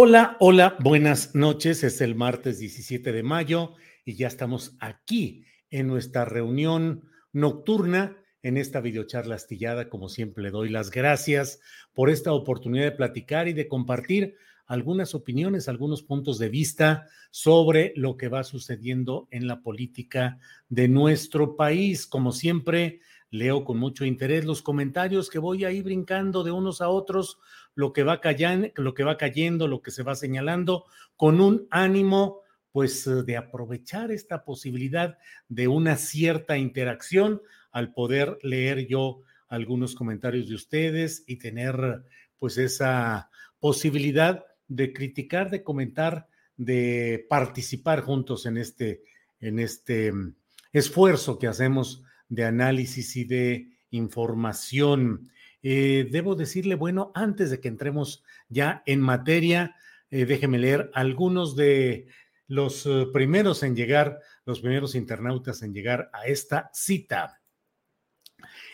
Hola, hola, buenas noches. Es el martes 17 de mayo y ya estamos aquí en nuestra reunión nocturna en esta videocharla astillada. Como siempre, le doy las gracias por esta oportunidad de platicar y de compartir algunas opiniones, algunos puntos de vista sobre lo que va sucediendo en la política de nuestro país. Como siempre, leo con mucho interés los comentarios que voy ahí brincando de unos a otros lo que va cayendo, lo que va cayendo, lo que se va señalando, con un ánimo pues eh, de aprovechar esta posibilidad de una cierta interacción al poder leer yo algunos comentarios de ustedes y tener pues esa posibilidad de criticar, de comentar, de participar juntos en este en este mm, esfuerzo que hacemos de análisis y de información. Eh, debo decirle, bueno, antes de que entremos ya en materia, eh, déjeme leer algunos de los eh, primeros en llegar, los primeros internautas en llegar a esta cita.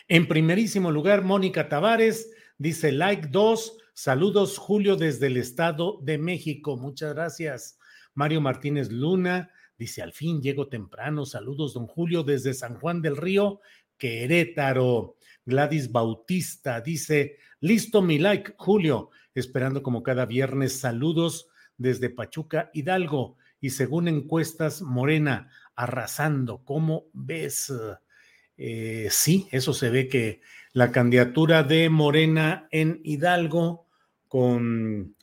En primerísimo lugar, Mónica Tavares dice like 2, saludos Julio desde el Estado de México, muchas gracias. Mario Martínez Luna dice, al fin llego temprano, saludos don Julio desde San Juan del Río, Querétaro. Gladys Bautista dice, listo mi like, Julio, esperando como cada viernes saludos desde Pachuca, Hidalgo. Y según encuestas, Morena arrasando. ¿Cómo ves? Eh, sí, eso se ve que la candidatura de Morena en Hidalgo con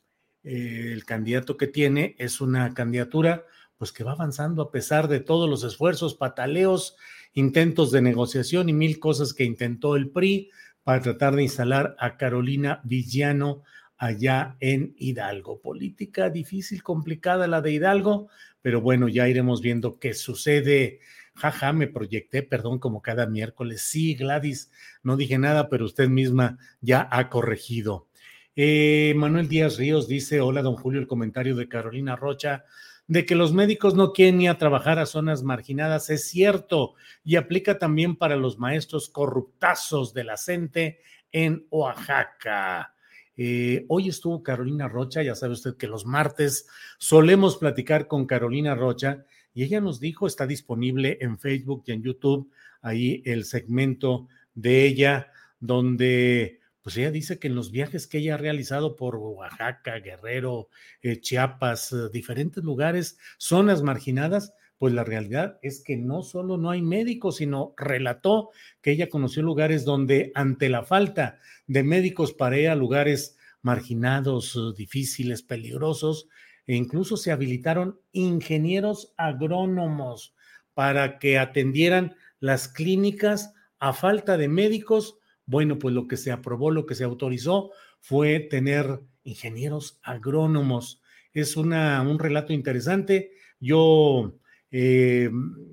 eh, el candidato que tiene es una candidatura pues que va avanzando a pesar de todos los esfuerzos, pataleos intentos de negociación y mil cosas que intentó el PRI para tratar de instalar a Carolina Villano allá en Hidalgo. Política difícil, complicada la de Hidalgo, pero bueno, ya iremos viendo qué sucede. Jaja, me proyecté, perdón, como cada miércoles. Sí, Gladys, no dije nada, pero usted misma ya ha corregido. Eh, Manuel Díaz Ríos dice, hola, don Julio, el comentario de Carolina Rocha de que los médicos no quieren ir a trabajar a zonas marginadas es cierto y aplica también para los maestros corruptazos de la CENTE en Oaxaca. Eh, hoy estuvo Carolina Rocha, ya sabe usted que los martes solemos platicar con Carolina Rocha y ella nos dijo, está disponible en Facebook y en YouTube, ahí el segmento de ella, donde pues ella dice que en los viajes que ella ha realizado por Oaxaca, Guerrero, eh, Chiapas, eh, diferentes lugares, zonas marginadas, pues la realidad es que no solo no hay médicos, sino relató que ella conoció lugares donde ante la falta de médicos para ir a lugares marginados, eh, difíciles, peligrosos, e incluso se habilitaron ingenieros agrónomos para que atendieran las clínicas a falta de médicos bueno, pues lo que se aprobó, lo que se autorizó fue tener ingenieros agrónomos. Es una, un relato interesante. Yo eh,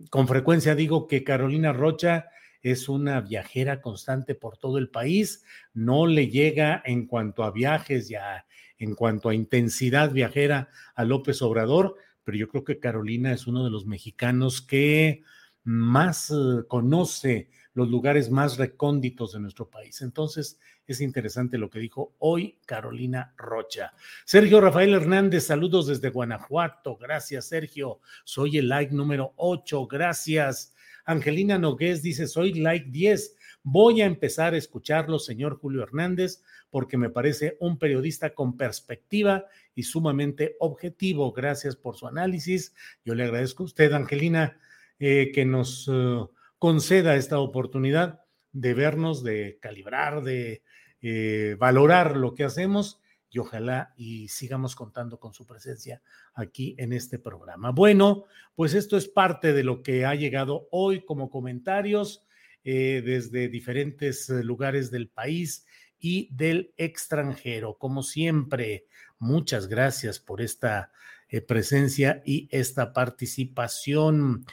con frecuencia digo que Carolina Rocha es una viajera constante por todo el país, no le llega en cuanto a viajes ya, en cuanto a intensidad viajera a López Obrador, pero yo creo que Carolina es uno de los mexicanos que más eh, conoce los lugares más recónditos de nuestro país. Entonces, es interesante lo que dijo hoy Carolina Rocha. Sergio Rafael Hernández, saludos desde Guanajuato. Gracias, Sergio. Soy el like número 8. Gracias. Angelina Nogués dice, soy like 10. Voy a empezar a escucharlo, señor Julio Hernández, porque me parece un periodista con perspectiva y sumamente objetivo. Gracias por su análisis. Yo le agradezco a usted, Angelina, eh, que nos eh, conceda esta oportunidad de vernos, de calibrar, de eh, valorar lo que hacemos y ojalá y sigamos contando con su presencia aquí en este programa. Bueno, pues esto es parte de lo que ha llegado hoy como comentarios desde diferentes lugares del país y del extranjero. Como siempre, muchas gracias por esta eh, presencia y esta participación.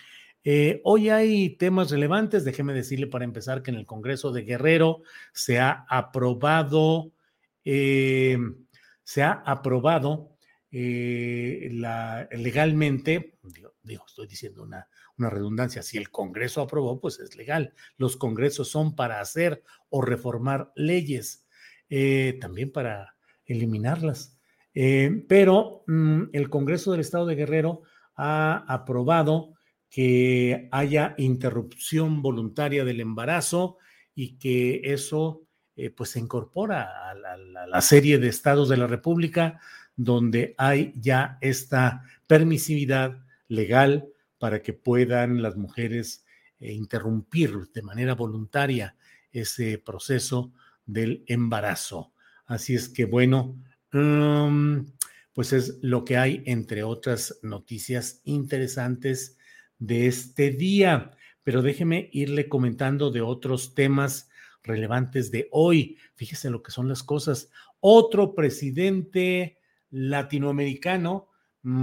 Eh, hoy hay temas relevantes. Déjeme decirle para empezar que en el Congreso de Guerrero se ha aprobado, eh, se ha aprobado la, legalmente, digo, estoy diciendo una, redundancia, si el Congreso aprobó, pues es legal. Los Congresos son para hacer o reformar leyes, eh, también para eliminarlas. Eh, pero mm, el Congreso del Estado de Guerrero ha aprobado que haya interrupción voluntaria del embarazo y que eso eh, pues se incorpora a la, serie de estados de la República donde hay ya esta permisividad legal para que puedan las mujeres eh, interrumpir de manera voluntaria ese proceso del embarazo. Así es que bueno, mm, pues es lo que hay entre otras noticias interesantes de este día. Pero déjeme irle comentando de otros temas relevantes de hoy. Fíjese lo que son las cosas. Otro presidente latinoamericano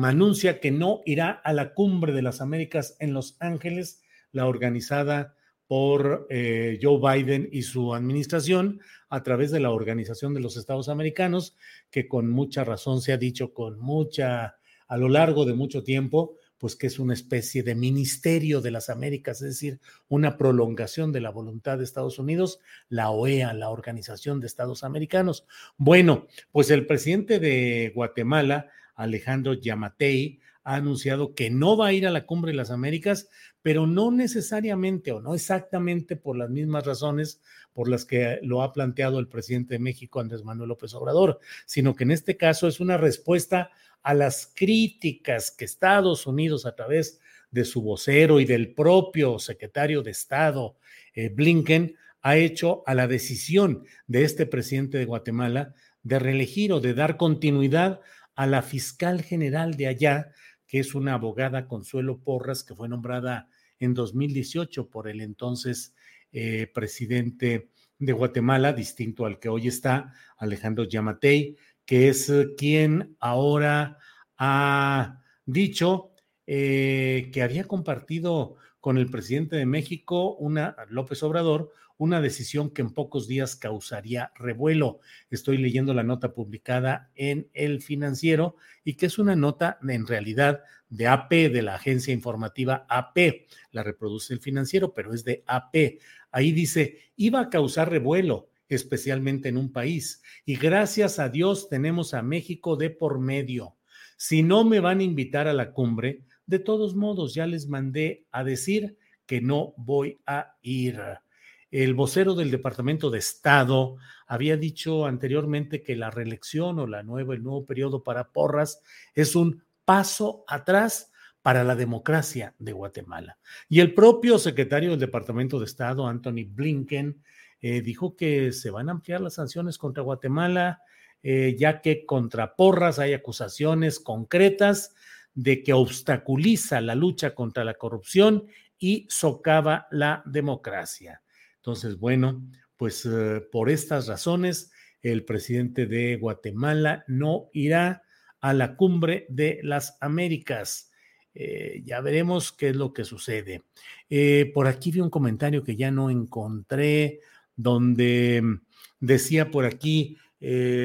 anuncia que no irá a la cumbre de las Américas en Los Ángeles, la organizada por eh, Joe Biden y su administración a través de la Organización de los Estados Americanos, que con mucha razón se ha dicho con mucha, a lo largo de mucho tiempo, pues que es una especie de ministerio de las Américas, es decir, una prolongación de la voluntad de Estados Unidos, la OEA, la Organización de Estados Americanos. Bueno, pues el presidente de Guatemala Alejandro Yamatei, ha anunciado que no va a ir a la cumbre de las Américas, pero no necesariamente o no exactamente por las mismas razones por las que lo ha planteado el presidente de México, Andrés Manuel López Obrador, sino que en este caso es una respuesta a las críticas que Estados Unidos a través de su vocero y del propio secretario de Estado, eh, Blinken, ha hecho a la decisión de este presidente de Guatemala de reelegir o de dar continuidad a la fiscal general de allá, que es una abogada Consuelo Porras, que fue nombrada en 2018 por el entonces eh, presidente de Guatemala, distinto al que hoy está, Alejandro Yamatei, que es eh, quien ahora ha dicho eh, que había compartido con el presidente de México, una, López Obrador, una decisión que en pocos días causaría revuelo. Estoy leyendo la nota publicada en El Financiero y que es una nota en realidad de AP, de la agencia informativa AP. La reproduce El Financiero, pero es de AP. Ahí dice, iba a causar revuelo especialmente en un país. Y gracias a Dios tenemos a México de por medio. Si no me van a invitar a la cumbre, de todos modos ya les mandé a decir que no voy a ir. El vocero del Departamento de Estado había dicho anteriormente que la reelección o la nueva, el nuevo periodo para Porras es un paso atrás para la democracia de Guatemala. Y el propio secretario del Departamento de Estado, Anthony Blinken, eh, dijo que se van a ampliar las sanciones contra Guatemala, eh, ya que contra Porras hay acusaciones concretas de que obstaculiza la lucha contra la corrupción y socava la democracia. Entonces, bueno, pues eh, por estas razones, el presidente de Guatemala no irá a la cumbre de las Américas. Eh, ya veremos qué es lo que sucede. Eh, por aquí vi un comentario que ya no encontré, donde mm, decía por aquí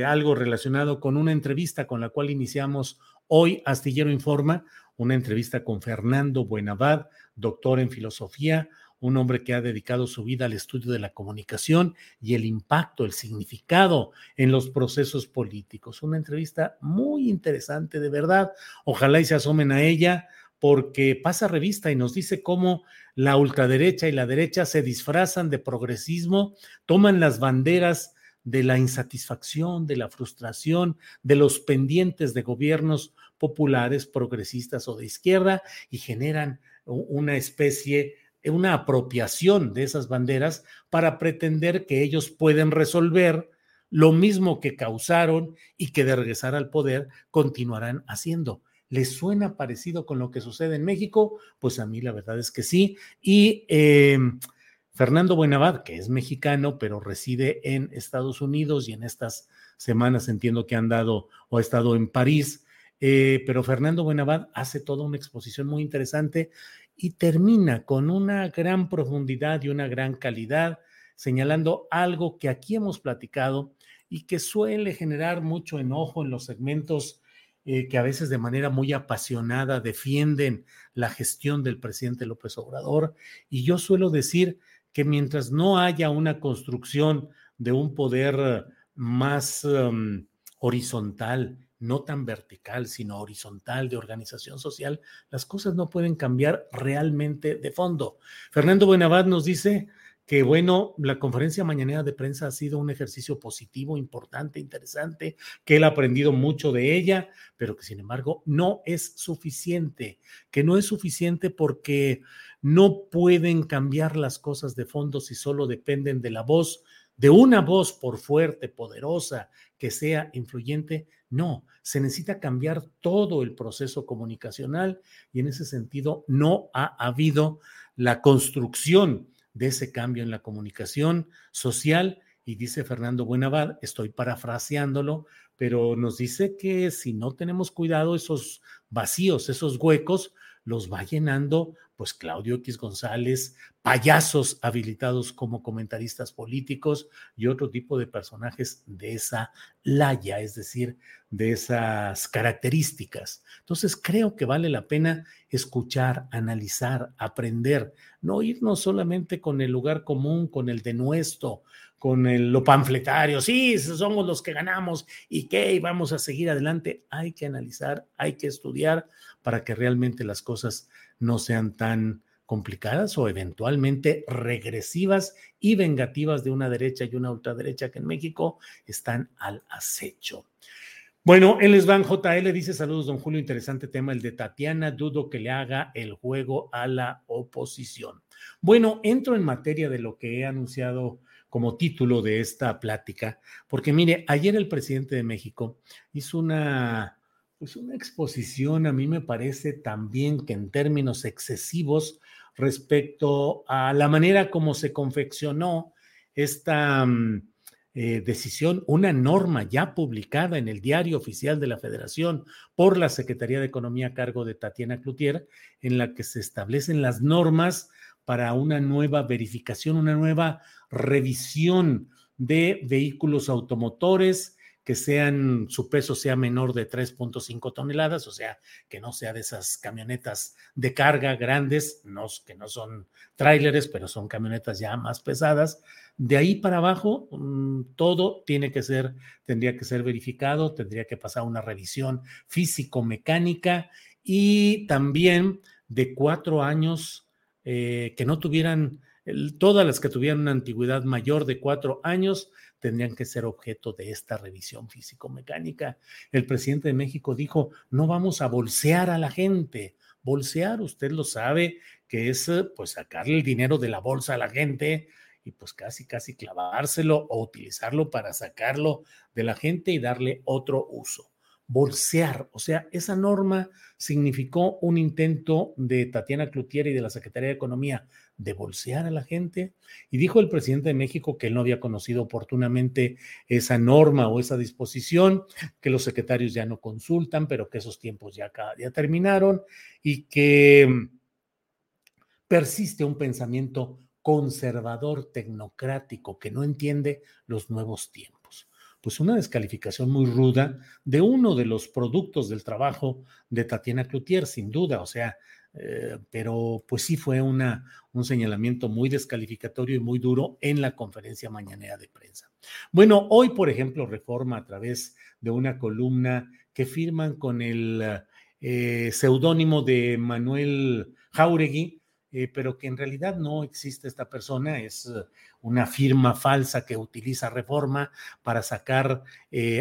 algo relacionado con una entrevista con la cual iniciamos hoy Astillero Informa, una entrevista con Fernando Buenavad, doctor en filosofía, un hombre que ha dedicado su vida al estudio de la comunicación y el impacto, el significado en los procesos políticos. Una entrevista muy interesante, de verdad. Ojalá y se asomen a ella porque pasa revista y nos dice cómo la ultraderecha y la derecha se disfrazan de progresismo, toman las banderas de la insatisfacción, de la frustración, de los pendientes de gobiernos populares, progresistas o de izquierda y generan una especie, una apropiación de esas banderas para pretender que ellos pueden resolver lo mismo que causaron y que de regresar al poder continuarán haciendo. ¿Les suena parecido con lo que sucede en México? Pues a mí la verdad es que sí. Y eh, Fernando Buenavad, que es mexicano, pero reside en Estados Unidos y en estas semanas entiendo que han dado o ha estado en París, eh, pero Fernando Buenavad hace toda una exposición muy interesante y termina con una gran profundidad y una gran calidad, señalando algo que aquí hemos platicado y que suele generar mucho enojo en los segmentos eh, que a veces de manera muy apasionada defienden la gestión del presidente López Obrador. Y yo suelo decir que mientras no haya una construcción de un poder más um, horizontal, no tan vertical, sino horizontal de organización social, las cosas no pueden cambiar realmente de fondo. Fernando Buenavad nos dice que bueno, la conferencia mañanera de prensa ha sido un ejercicio positivo, importante, interesante, que él ha aprendido mucho de ella, pero que sin embargo no es suficiente, que no es suficiente porque no pueden cambiar las cosas de fondo si solo dependen de la voz, de una voz por fuerte, poderosa, que sea influyente. No, se necesita cambiar todo el proceso comunicacional y en ese sentido no ha habido la construcción de ese cambio en la comunicación social. Y dice Fernando Buenavad, estoy parafraseándolo, pero nos dice que si no tenemos cuidado, esos vacíos, esos huecos, los va llenando pues Claudio X González, payasos habilitados como comentaristas políticos y otro tipo de personajes de esa laya, es decir, de esas características. Entonces creo que vale la pena escuchar, analizar, aprender, no irnos solamente con el lugar común, con el denuesto, con el, lo panfletario, sí, somos los que ganamos y qué, vamos a seguir adelante. Hay que analizar, hay que estudiar para que realmente las cosas no sean tan complicadas o eventualmente regresivas y vengativas de una derecha y una ultraderecha que en México están al acecho. Bueno, él es Van JL, dice saludos, don Julio, interesante tema el de Tatiana, dudo que le haga el juego a la oposición. Bueno, entro en materia de lo que he anunciado como título de esta plática, porque mire, ayer el presidente de México hizo una pues una exposición a mí me parece también que en términos excesivos respecto a la manera como se confeccionó esta mm, eh, decisión, una norma ya publicada en el diario oficial de la Federación por la Secretaría de Economía a cargo de Tatiana Cloutier, en la que se establecen las normas para una nueva verificación, una nueva revisión de vehículos automotores, que sean, su peso sea menor de 3.5 toneladas, o sea, que no sea de esas camionetas de carga grandes, no, que no son tráileres, pero son camionetas ya más pesadas. De ahí para abajo, mm, todo tiene que ser, tendría que ser verificado, tendría que pasar una revisión físico-mecánica y también de cuatro años eh, que no tuvieran, todas las que tuvieran una antigüedad mayor de cuatro años, tendrían que ser objeto de esta revisión físico-mecánica. El presidente de México dijo, no vamos a bolsear a la gente. Bolsear, usted lo sabe, que es eh, pues sacarle el dinero de la bolsa a la gente y pues casi, casi clavárselo o utilizarlo para sacarlo de la gente y darle otro uso bolsear. O sea, esa norma significó un intento de Tatiana Cloutier y de la Secretaría de Economía de bolsear a la gente. Y dijo el presidente de México que él no había conocido oportunamente esa norma o esa disposición, que los secretarios ya no consultan, pero que esos tiempos ya, ya terminaron y que mm, persiste un pensamiento conservador, tecnocrático, que no entiende los nuevos tiempos pues una descalificación muy ruda de uno de los productos del trabajo de Tatiana Cloutier, sin duda, o sea, eh, pero pues sí fue una, un señalamiento muy descalificatorio y muy duro en la conferencia mañanera de prensa. Bueno, hoy, por ejemplo, Reforma a través de una columna que firman con el eh, seudónimo de Manuel Jauregui, eh, pero que en realidad no existe esta persona, es una firma falsa que utiliza Reforma para sacar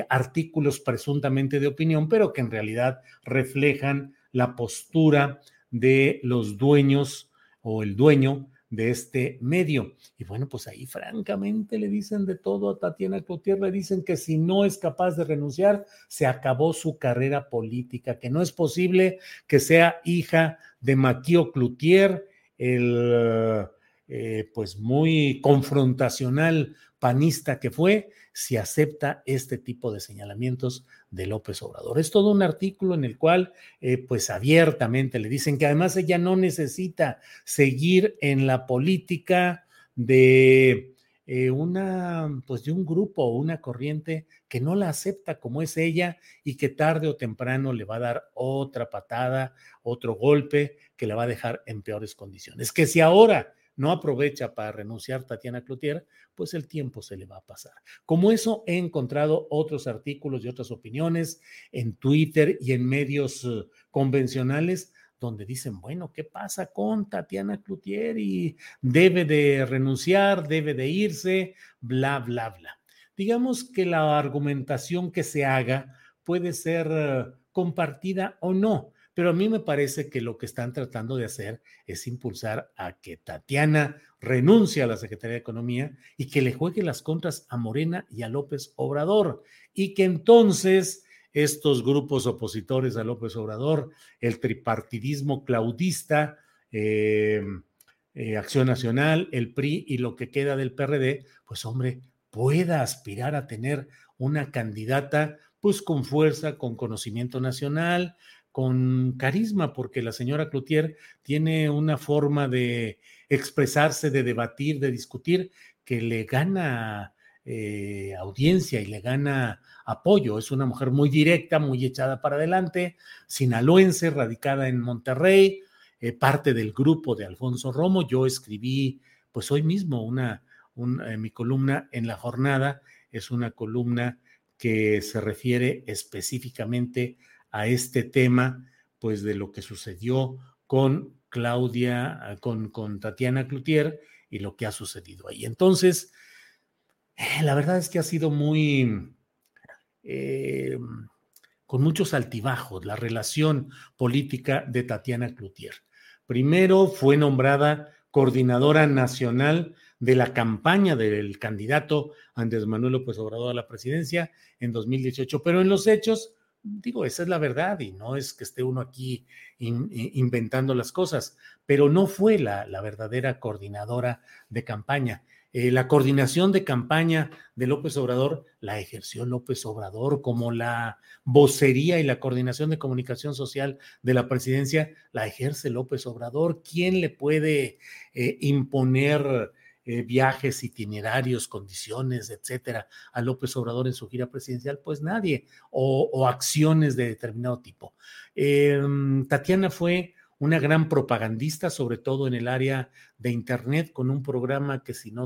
artículos presuntamente de opinión, pero que en realidad reflejan la postura de los dueños o el dueño de este medio. Y bueno, pues ahí francamente le dicen de todo a Tatiana Cloutier, le dicen que si no es capaz de renunciar, se acabó su carrera política, que no es posible que sea hija de Maquio Cloutier, el eh, pues muy confrontacional panista que fue, si acepta este tipo de señalamientos de López Obrador. Es todo un artículo en el cual, eh, pues abiertamente le dicen que además ella no necesita seguir en la política de eh, una, pues de un grupo o una corriente que no la acepta como es ella y que tarde o temprano le va a dar otra patada, otro golpe que le va a dejar en peores condiciones. Que si ahora no aprovecha para renunciar Tatiana Cloutier, pues el tiempo se le va a pasar. Como eso, he encontrado otros artículos y otras opiniones en Twitter y en medios eh, convencionales donde dicen, bueno, ¿qué pasa con Tatiana Cloutier? Y debe de renunciar, debe de irse, bla, bla, bla. Digamos que la argumentación que se haga puede ser eh, compartida o no, pero a mí me parece que lo que están tratando de hacer es impulsar a que Tatiana renuncie a la Secretaría de Economía y que le juegue las contras a Morena y a López Obrador y que entonces estos grupos opositores a López Obrador, el tripartidismo claudista, eh, eh, Acción Nacional, el PRI y lo que queda del PRD, pues hombre, pueda aspirar a tener una candidata pues con fuerza, con conocimiento nacional, con carisma, porque la señora Cloutier tiene una forma de expresarse, de debatir, de discutir, que le gana eh, audiencia y le gana apoyo. Es una mujer muy directa, muy echada para adelante, sinaloense, radicada en Monterrey, eh, parte del grupo de Alfonso Romo. Yo escribí, pues hoy mismo, una, eh, mi columna en la jornada es una columna que se refiere específicamente a este tema, pues de lo que sucedió con Claudia, con, con Tatiana Cloutier y lo que ha sucedido ahí. Entonces, la verdad es que ha sido muy, eh, con muchos altibajos, la relación política de Tatiana Cloutier. Primero fue nombrada coordinadora nacional de la campaña del candidato Andrés Manuel López Obrador a la presidencia en 2018, pero en los hechos digo, esa es la verdad y no es que esté uno aquí inventando las cosas, pero no fue la, verdadera coordinadora de campaña. Eh, la coordinación de campaña de López Obrador la ejerció López Obrador como la vocería y la coordinación de comunicación social de la presidencia la ejerce López Obrador. ¿Quién le puede eh, imponer eh, viajes, itinerarios, condiciones, etcétera, a López Obrador en su gira presidencial? Pues nadie, o, acciones de determinado tipo. Em, Tatiana fue una gran propagandista, sobre todo en el área de Internet, con un programa que si no...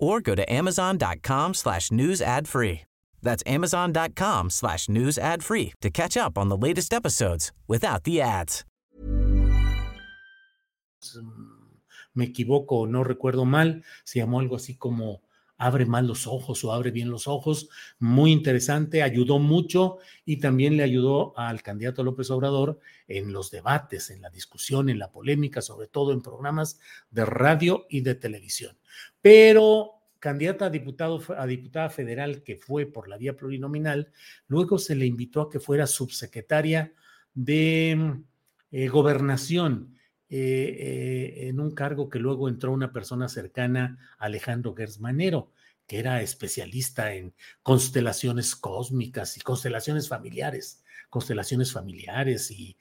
or go to amazon.com slash news ad free. That's amazon.com slash news ad free to catch up on the latest episodes without the ads. Me equivoco, no recuerdo mal, se llamó algo así como abre mal los ojos o abre bien los ojos. Muy interesante, ayudó mucho y también le ayudó al candidato López Obrador en los debates, en la discusión, en la polémica, sobre todo en programas de radio y de televisión. Pero candidata a, diputado, a diputada federal que fue por la vía plurinominal, luego se le invitó a que fuera subsecretaria de eh, gobernación eh, eh, en un cargo que luego entró una persona cercana Alejandro Gersmanero, que era especialista en constelaciones cósmicas y constelaciones familiares, constelaciones familiares y,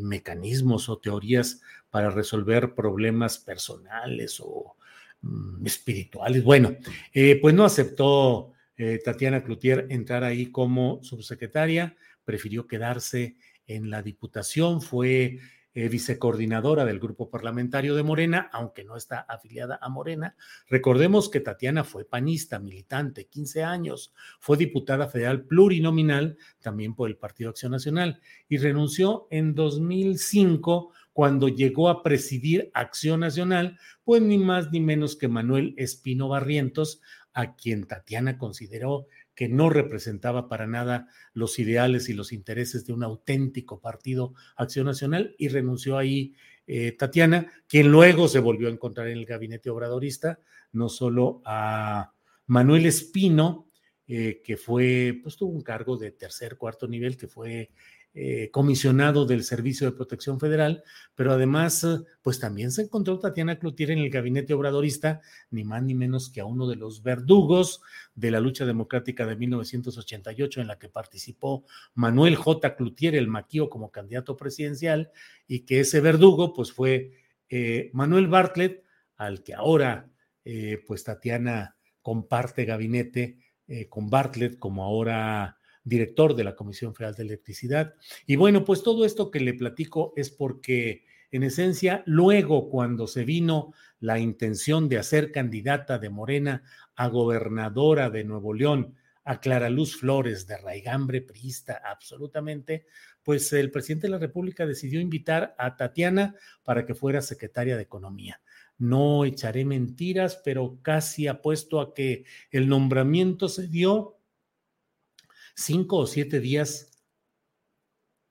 mecanismos o teorías para resolver problemas personales o mm, espirituales. Bueno, eh, pues no aceptó Tatiana Cloutier entrar ahí como subsecretaria, prefirió quedarse en la diputación, fue eh, vicecoordinadora del grupo parlamentario de Morena, aunque no está afiliada a Morena. Recordemos que Tatiana fue panista, militante, 15 años, fue diputada federal plurinominal también por el Partido Acción Nacional y renunció en 2005 cuando llegó a presidir Acción Nacional, pues ni más ni menos que Manuel Espino Barrientos, a quien Tatiana consideró que no representaba para nada los ideales y los intereses de un auténtico partido Acción Nacional y renunció ahí eh, Tatiana, quien luego se volvió a encontrar en el gabinete obradorista, no solo a Manuel Espino, eh, que fue, pues tuvo un cargo de tercer, cuarto nivel, que fue eh, comisionado del Servicio de Protección Federal, pero además, eh, pues también se encontró Tatiana Cloutier en el gabinete obradorista, ni más ni menos que a uno de los verdugos de la lucha democrática de 1988, en la que participó Manuel J. Cloutier, el maquío, como candidato presidencial, y que ese verdugo, pues fue eh, Manuel Bartlett, al que ahora, pues Tatiana comparte gabinete con Bartlett, como ahora director de la Comisión Federal de Electricidad. Y bueno, pues todo esto que le platico es porque en esencia, luego cuando se vino la intención de hacer candidata de Morena a gobernadora de Nuevo León, a Clara Luz Flores de Raigambre Priista, absolutamente, pues el presidente de la República decidió invitar a Tatiana para que fuera secretaria de Economía. No echaré mentiras, pero casi apuesto a que el nombramiento se dio cinco o siete días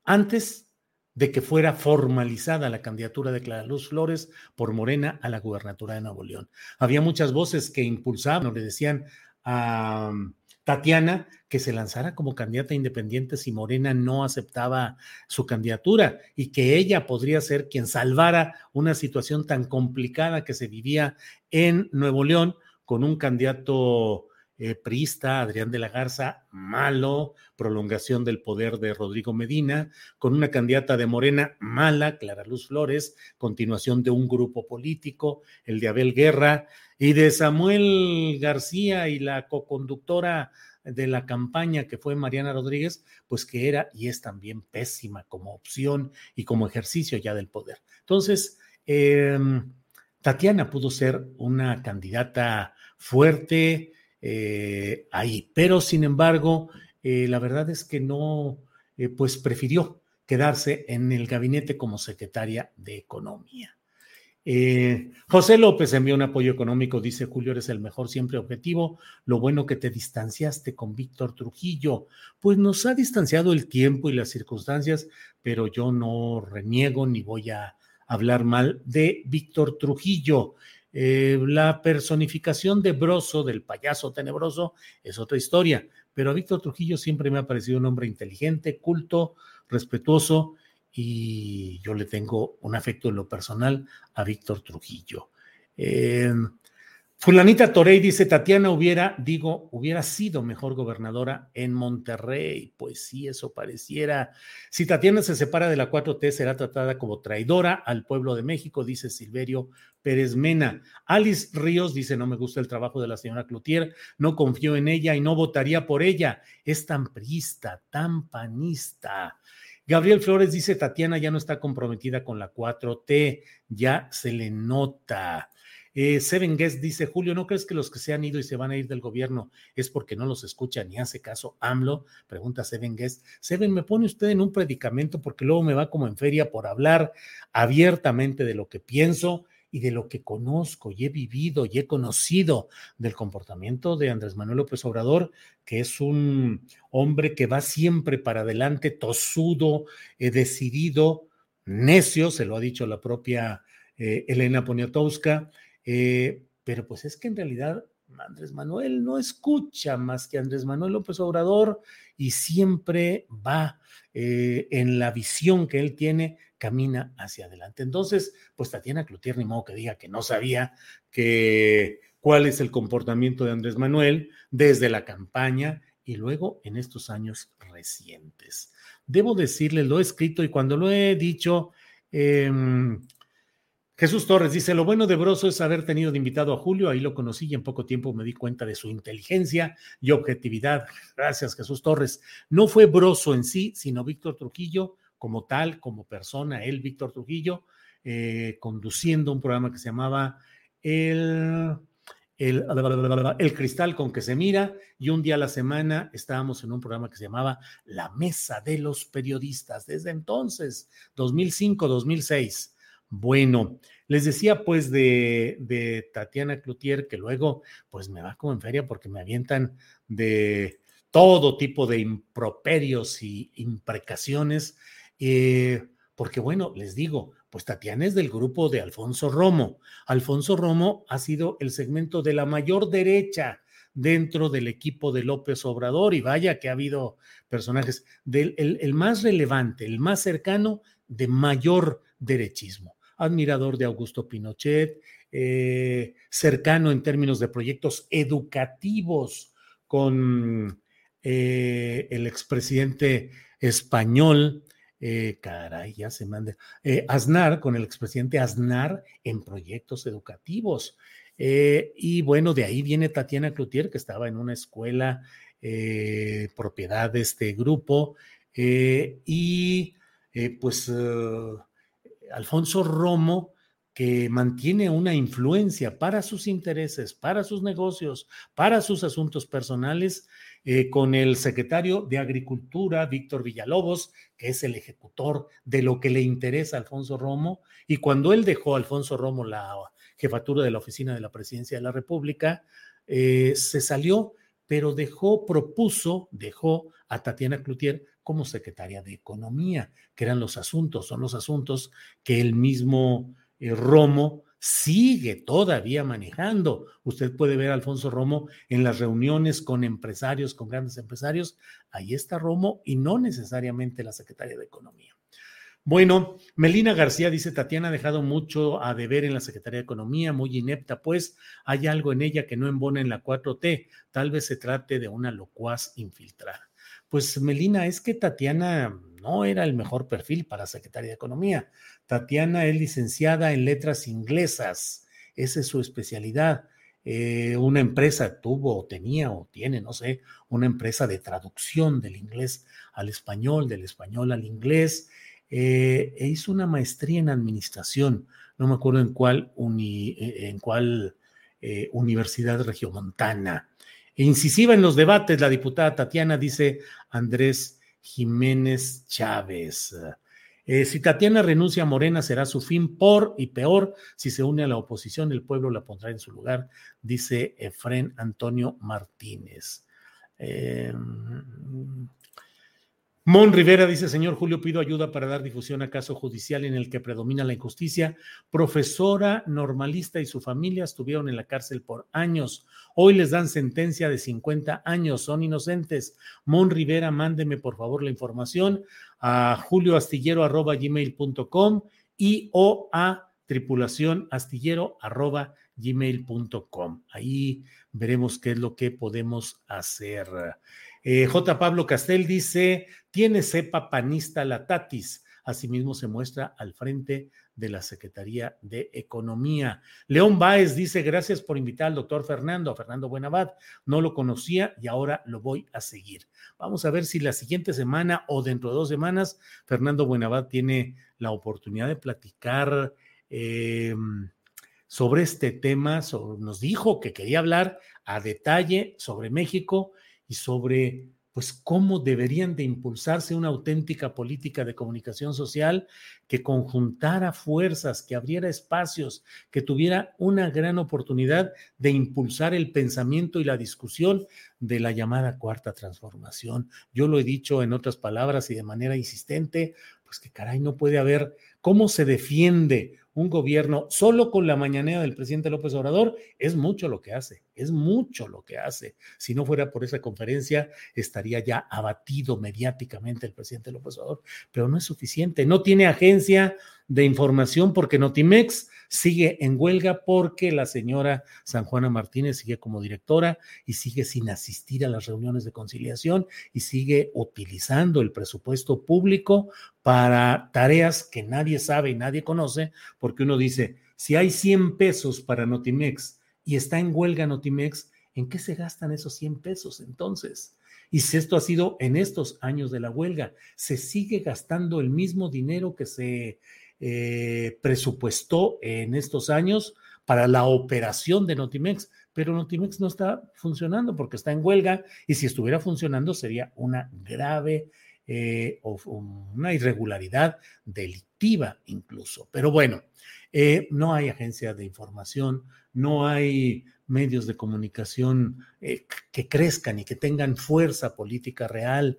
antes de que fuera formalizada la candidatura de Clara Luz Flores por Morena a la gubernatura de Nuevo León. Había muchas voces que impulsaban o le decían a um, Tatiana que se lanzara como candidata independiente si Morena no aceptaba su candidatura y que ella podría ser quien salvara una situación tan complicada que se vivía en Nuevo León con un candidato eh, Adrián de la Garza, malo, prolongación del poder de Rodrigo Medina, con una candidata de Morena mala, Clara Luz Flores, continuación de un grupo político, el de Abel Guerra, y de Samuel García y la coconductora de la campaña que fue Mariana Rodríguez, pues que era y es también pésima como opción y como ejercicio ya del poder. Entonces, em, Tatiana pudo ser una candidata fuerte, eh, ahí. Pero, sin embargo, eh, la verdad es que no, eh, pues prefirió quedarse en el gabinete como secretaria de Economía. José López envió un apoyo económico, dice Julio, eres el mejor siempre objetivo. Lo bueno que te distanciaste con Víctor Trujillo. Pues nos ha distanciado el tiempo y las circunstancias, pero yo no reniego ni voy a hablar mal de Víctor Trujillo. Eh, la personificación de Broso, del payaso tenebroso, es otra historia, pero a Víctor Trujillo siempre me ha parecido un hombre inteligente, culto, respetuoso, y yo le tengo un afecto en lo personal a Víctor Trujillo. Eh, Fulanita Torey dice, Tatiana hubiera, digo, hubiera sido mejor gobernadora en Monterrey. Pues sí, eso pareciera. Si Tatiana se separa de la 4T, será tratada como traidora al pueblo de México, dice Silverio Pérez Mena. Alice Ríos dice, no me gusta el trabajo de la señora Cloutier, no confío en ella y no votaría por ella. Es tan prista, tan panista. Gabriel Flores dice, Tatiana ya no está comprometida con la 4T, ya se le nota. Eh, Seven Guest dice, Julio, ¿no crees que los que se han ido y se van a ir del gobierno es porque no los escucha ni hace caso AMLO? Pregunta Seven Guest. Seven, ¿me pone usted en un predicamento porque luego me va como en feria por hablar abiertamente de lo que pienso? y de lo que conozco y he vivido y he conocido del comportamiento de Andrés Manuel López Obrador, que es un hombre que va siempre para adelante, tosudo, eh, decidido, necio, se lo ha dicho la propia eh, Elena Poniatowska, eh, pero pues es que en realidad Andrés Manuel no escucha más que Andrés Manuel López Obrador y siempre va en la visión que él tiene camina hacia adelante. Entonces, pues Tatiana Cloutier, ni modo que diga que no sabía que cuál es el comportamiento de Andrés Manuel desde la campaña y luego en estos años recientes. Debo decirle, lo he escrito y cuando lo he dicho, em, Jesús Torres dice, lo bueno de Broso es haber tenido de invitado a Julio, ahí lo conocí y en poco tiempo me di cuenta de su inteligencia y objetividad. Gracias, Jesús Torres. No fue Broso en sí, sino Víctor Trujillo, como tal, como persona, él, Víctor Trujillo, eh, conduciendo un programa que se llamaba el, el, el, Cristal con que se mira, y un día a la semana estábamos en un programa que se llamaba La Mesa de los Periodistas, desde entonces, 2005, 2006. Bueno, les decía pues de, Tatiana Cloutier que luego pues me va como en feria porque me avientan de todo tipo de improperios y imprecaciones eh, porque bueno, les digo, pues Tatiana es del grupo de Alfonso Romo. Alfonso Romo ha sido el segmento de la mayor derecha dentro del equipo de López Obrador y vaya que ha habido personajes del el, más relevante, el más cercano de mayor derechismo. Admirador de Augusto Pinochet, eh, cercano en términos de proyectos educativos con eh, el expresidente español eh, caray, ya se manda, Aznar, con el expresidente Aznar en proyectos educativos. Y bueno, de ahí viene Tatiana Cloutier, que estaba en una escuela propiedad de este grupo, y pues Alfonso Romo, que mantiene una influencia para sus intereses, para sus negocios, para sus asuntos personales, eh, con el secretario de Agricultura, Víctor Villalobos, que es el ejecutor de lo que le interesa a Alfonso Romo. Y cuando él dejó a Alfonso Romo la jefatura de la oficina de la presidencia de la República, eh, se salió, pero dejó, propuso, dejó a Tatiana Cloutier como secretaria de Economía, que eran los asuntos, son los asuntos que el mismo eh, Romo sigue todavía manejando. Usted puede ver a Alfonso Romo en las reuniones con empresarios, con grandes empresarios. Ahí está Romo y no necesariamente la secretaria de Economía. Bueno, Melina García dice, Tatiana ha dejado mucho a deber en la Secretaría de Economía, muy inepta, pues hay algo en ella que no embona en la 4T, tal vez se trate de una locuaz infiltrada. Pues Melina, es que Tatiana no era el mejor perfil para Secretaría de Economía. Tatiana es licenciada en letras inglesas, esa es su especialidad. Eh, una empresa tuvo o tenía o tiene, no sé, una empresa de traducción del inglés al español, del español al inglés, eh, e hizo una maestría en administración, no me acuerdo en cuál, eh, en cuál universidad regiomontana. E incisiva en los debates, la diputada Tatiana dice Andrés Jiménez Chávez. Eh, si Tatiana renuncia a Morena, será su fin por y peor. Si se une a la oposición, el pueblo la pondrá en su lugar, dice Efren Antonio Martínez. Eh, Mon Rivera dice, señor Julio, pido ayuda para dar difusión a caso judicial en el que predomina la injusticia. Profesora normalista y su familia estuvieron en la cárcel por años. Hoy les dan sentencia de 50 años, son inocentes. Mon Rivera, mándeme por favor la información a julioastillero.gmail.com y o a tripulacionastillero.gmail.com. Ahí veremos qué es lo que podemos hacer. Eh, J. Pablo Castel dice, tiene cepa panista la Tatis. Asimismo se muestra al frente de la Secretaría de Economía. León Báez dice, gracias por invitar al doctor Fernando, a Fernando Buenabad. No lo conocía y ahora lo voy a seguir. Vamos a ver si la siguiente semana o dentro de dos semanas Fernando Buenabad tiene la oportunidad de platicar em, sobre este tema. nos dijo que quería hablar a detalle sobre México y sobre pues cómo deberían de impulsarse una auténtica política de comunicación social que conjuntara fuerzas, que abriera espacios, que tuviera una gran oportunidad de impulsar el pensamiento y la discusión de la llamada cuarta transformación. Yo lo he dicho en otras palabras y de manera insistente, pues que caray, no puede haber cómo se defiende un gobierno solo con la mañanera del presidente López Obrador, es mucho lo que hace, es mucho lo que hace. Si no fuera por esa conferencia, estaría ya abatido mediáticamente el presidente López Obrador, pero no es suficiente. No tiene agencia de información porque Notimex sigue en huelga porque la señora San Juana Martínez sigue como directora y sigue sin asistir a las reuniones de conciliación y sigue utilizando el presupuesto público para tareas que nadie sabe y nadie conoce, porque uno dice, si hay 100 pesos para Notimex y está en huelga Notimex, ¿en qué se gastan esos 100 pesos entonces? Y si esto ha sido en estos años de la huelga, se sigue gastando el mismo dinero que se eh, presupuestó en estos años para la operación de Notimex, pero Notimex no está funcionando porque está en huelga y si estuviera funcionando sería una grave eh, o una irregularidad delictiva incluso. Pero bueno, eh, no hay agencia de información, no hay medios de comunicación eh, que crezcan y que tengan fuerza política real.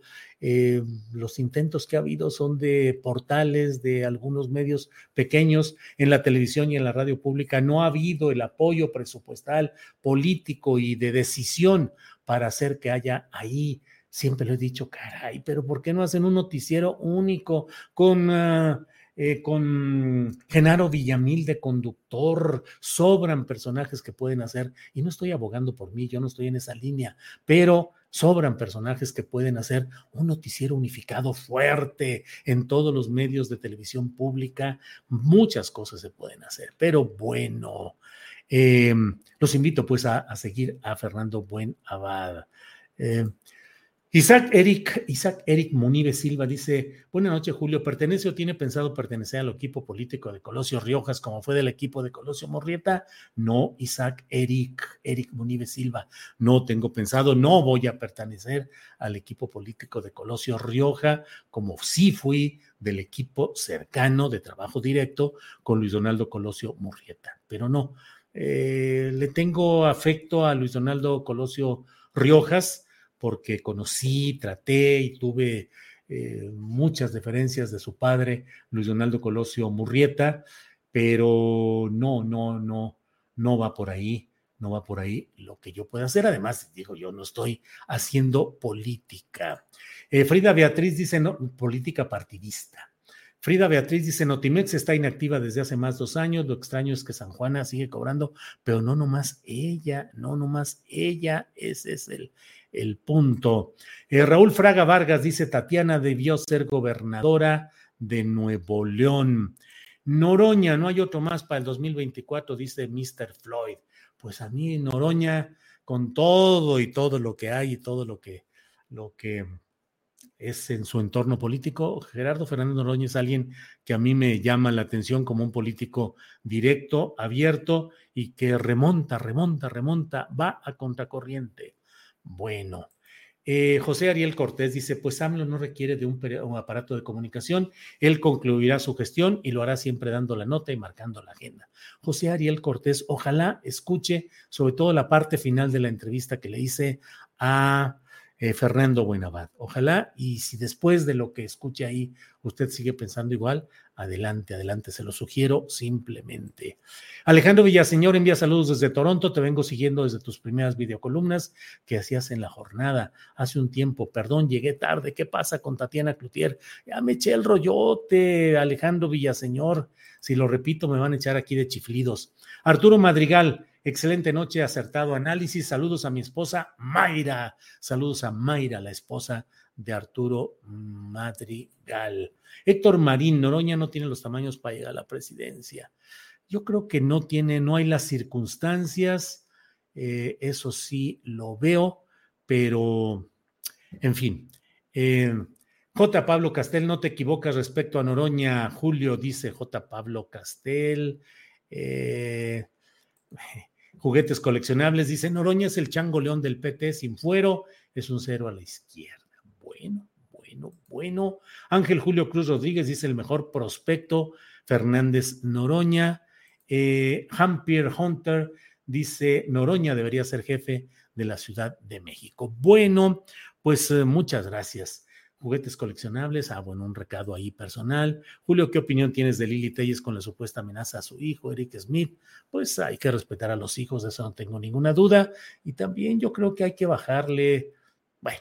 Los intentos que ha habido son de portales, de algunos medios pequeños en la televisión y en la radio pública. No ha habido el apoyo presupuestal, político y de decisión para hacer que haya ahí siempre lo he dicho, caray, pero ¿por qué no hacen un noticiero único con ah, eh, con Genaro Villamil de conductor, sobran personajes que pueden hacer, y no estoy abogando por mí, yo no estoy en esa línea, pero sobran personajes que pueden hacer un noticiero unificado fuerte en todos los medios de televisión pública, muchas cosas se pueden hacer, pero bueno, eh, los invito pues a, seguir a Fernando Buen Abad. Eh, Isaac Eric, Isaac Eric Munive Silva dice: Buenas noches, Julio. ¿Pertenece o tiene pensado pertenecer al equipo político de Colosio Riojas, como fue del equipo de Colosio Morrieta? No, Isaac Eric, Eric Munive Silva. No tengo pensado, no voy a pertenecer al equipo político de Colosio Rioja, como sí fui del equipo cercano de trabajo directo con Luis Donaldo Colosio Morrieta. Pero no, eh, le tengo afecto a Luis Donaldo Colosio Riojas porque conocí, traté y tuve eh, muchas deferencias de su padre, Luis Donaldo Colosio Murrieta, pero no, no, no, no va por ahí, no va por ahí lo que yo pueda hacer. Además, digo, yo no estoy haciendo política. Eh, Frida Beatriz dice, no, política partidista. Frida Beatriz dice, Notimex está inactiva desde hace más dos años, lo extraño es que San Juana sigue cobrando, pero no nomás ella, no nomás ella, ese es el, el punto. Eh, Raúl Fraga Vargas dice, Tatiana debió ser gobernadora de Nuevo León. Noroña, no hay otro más para el 2024, dice Mr. Floyd. Pues a mí Noroña, con todo y todo lo que hay y todo lo que, lo que es en su entorno político, Gerardo Fernández Noroña es alguien que a mí me llama la atención como un político directo, abierto y que remonta, remonta, remonta, va a contracorriente. Bueno, eh, José Ariel Cortés dice, pues AMLO no requiere de un, aparato de comunicación, él concluirá su gestión y lo hará siempre dando la nota y marcando la agenda. José Ariel Cortés, ojalá escuche sobre todo la parte final de la entrevista que le hice a eh, Fernando Buenabad. Ojalá, y si después de lo que escuche ahí usted sigue pensando igual, adelante, adelante, se lo sugiero simplemente. Alejandro Villaseñor envía saludos desde Toronto, te vengo siguiendo desde tus primeras videocolumnas que hacías en la jornada hace un tiempo. Perdón, llegué tarde, ¿qué pasa con Tatiana Cloutier? Ya me eché el rollote, Alejandro Villaseñor. Si lo repito, me van a echar aquí de chiflidos. Arturo Madrigal, Excelente noche, acertado análisis. Saludos a mi esposa Mayra. Saludos a Mayra, la esposa de Arturo Madrigal. Héctor Marín, Noroña no tiene los tamaños para llegar a la presidencia. Yo creo que no tiene, no hay las circunstancias, eh, eso sí lo veo, pero en fin. Eh, J. Pablo Castel, no te equivocas respecto a Noroña, Julio, dice J. Pablo Castel. Eh, Juguetes coleccionables, dice Noroña es el chango león del PT sin fuero, es un cero a la izquierda. bueno, bueno, bueno. Ángel Julio Cruz Rodríguez dice el mejor prospecto, Fernández Noroña. Eh, Hampier Hunter dice Noroña debería ser jefe de la Ciudad de México. Bueno, pues eh, muchas gracias juguetes coleccionables. Ah, bueno, un recado ahí personal. Julio, ¿qué opinión tienes de Lili Telles con la supuesta amenaza a su hijo, Eric Smith? Pues hay que respetar a los hijos, de eso no tengo ninguna duda. Y también yo creo que hay que bajarle, bueno,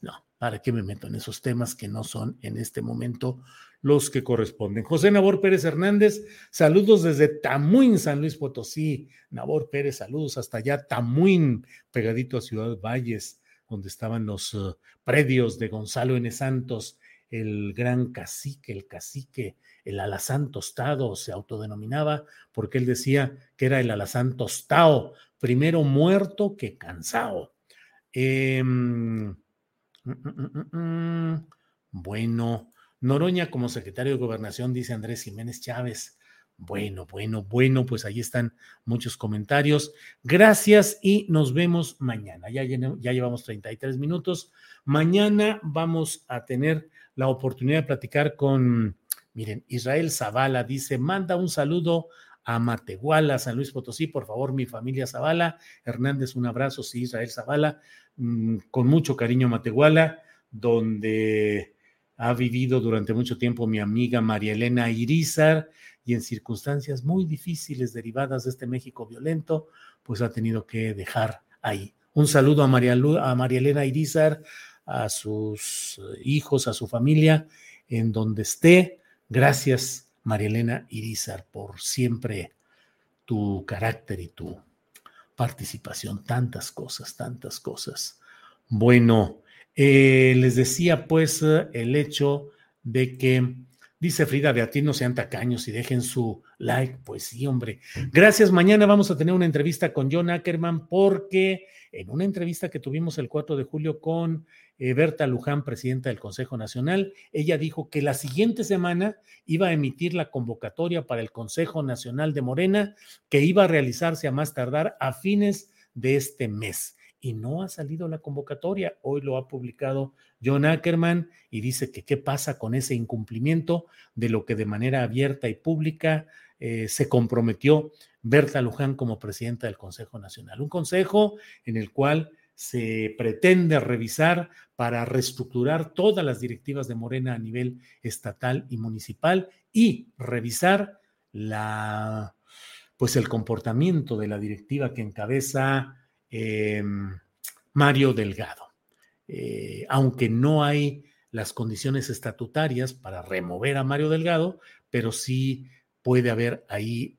no, ¿para qué me meto en esos temas que no son en este momento los que corresponden? José Nabor Pérez Hernández, saludos desde Tamuín, San Luis Potosí. Nabor Pérez, saludos hasta allá, Tamuín, pegadito a Ciudad Valles donde estaban los uh, predios de Gonzalo N. Santos, el gran cacique, el cacique, el alazán tostado se autodenominaba porque él decía que era el alazán tostado, primero muerto que cansado. Em, mm, mm, mm, bueno, Noroña como secretario de gobernación, dice Andrés Jiménez Chávez. Bueno, bueno, bueno, pues ahí están muchos comentarios. Gracias y nos vemos mañana. Ya, ya llevamos 33 minutos. Mañana vamos a tener la oportunidad de platicar con, miren, Israel Zavala dice, manda un saludo a Matehuala, San Luis Potosí, por favor, mi familia Zavala. Hernández, un abrazo, sí, Israel Zavala, mm, con mucho cariño Matehuala, donde ha vivido durante mucho tiempo mi amiga María Elena Irizar y en circunstancias muy difíciles derivadas de este México violento, pues ha tenido que dejar ahí. Un saludo a María, a Elena Irizar, a sus eh, hijos, a su familia, en donde esté. Gracias, María Elena Irizar, por siempre tu carácter y tu participación. Tantas cosas, tantas cosas. Bueno, eh, les decía pues el hecho de que Dice Frida ti no sean tacaños y dejen su like. Pues sí, hombre. Gracias. Mañana vamos a tener una entrevista con John Ackerman porque en una entrevista que tuvimos el 4 de julio con eh, Berta Luján, presidenta del Consejo Nacional, ella dijo que la siguiente semana iba a emitir la convocatoria para el Consejo Nacional de Morena, que iba a realizarse a más tardar a fines de este mes y no ha salido la convocatoria. Hoy lo ha publicado John Ackerman y dice que qué pasa con ese incumplimiento de lo que de manera abierta y pública eh, se comprometió Berta Luján como presidenta del Consejo Nacional. Un consejo en el cual se pretende revisar para reestructurar todas las directivas de Morena a nivel estatal y municipal y revisar la pues el comportamiento de la directiva que encabeza Em, Mario Delgado. Eh, aunque no hay las condiciones estatutarias para remover a Mario Delgado, pero sí puede haber ahí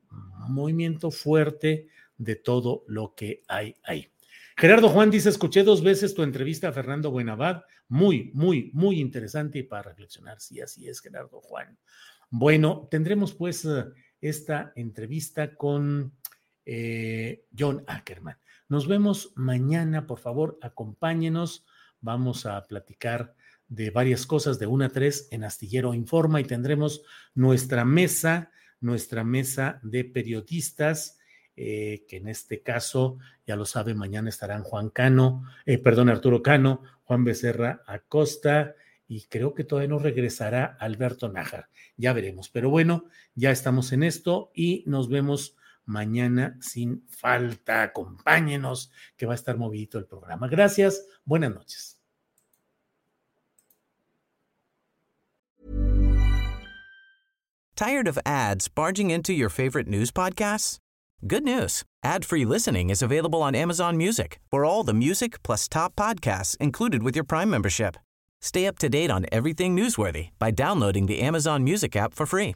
movimiento fuerte de todo lo que hay ahí. Gerardo Juan dice, escuché dos veces tu entrevista a Fernando Buenavad, muy, muy, muy interesante y para reflexionar. Sí, así es, Gerardo Juan. Bueno, tendremos pues eh, esta entrevista con eh, John Ackerman. Nos vemos mañana, por favor, acompáñenos. Vamos a platicar de varias cosas de una a tres en Astillero Informa y tendremos nuestra mesa, nuestra mesa de periodistas, eh, que en este caso, ya lo sabe, mañana estarán Juan Cano, eh, perdón, Arturo Cano, Juan Becerra Acosta y creo que todavía no regresará Alberto Nájar. Ya veremos, pero bueno, ya estamos en esto y nos vemos mañana sin falta. Acompáñenos, que va a estar movidito el programa. Gracias, buenas noches. Tired of ads barging into your favorite news podcasts? Good news. Ad-free listening is available on Amazon Music for all the music plus top podcasts included with your Prime membership. Stay up to date on everything newsworthy by downloading the Amazon Music app for free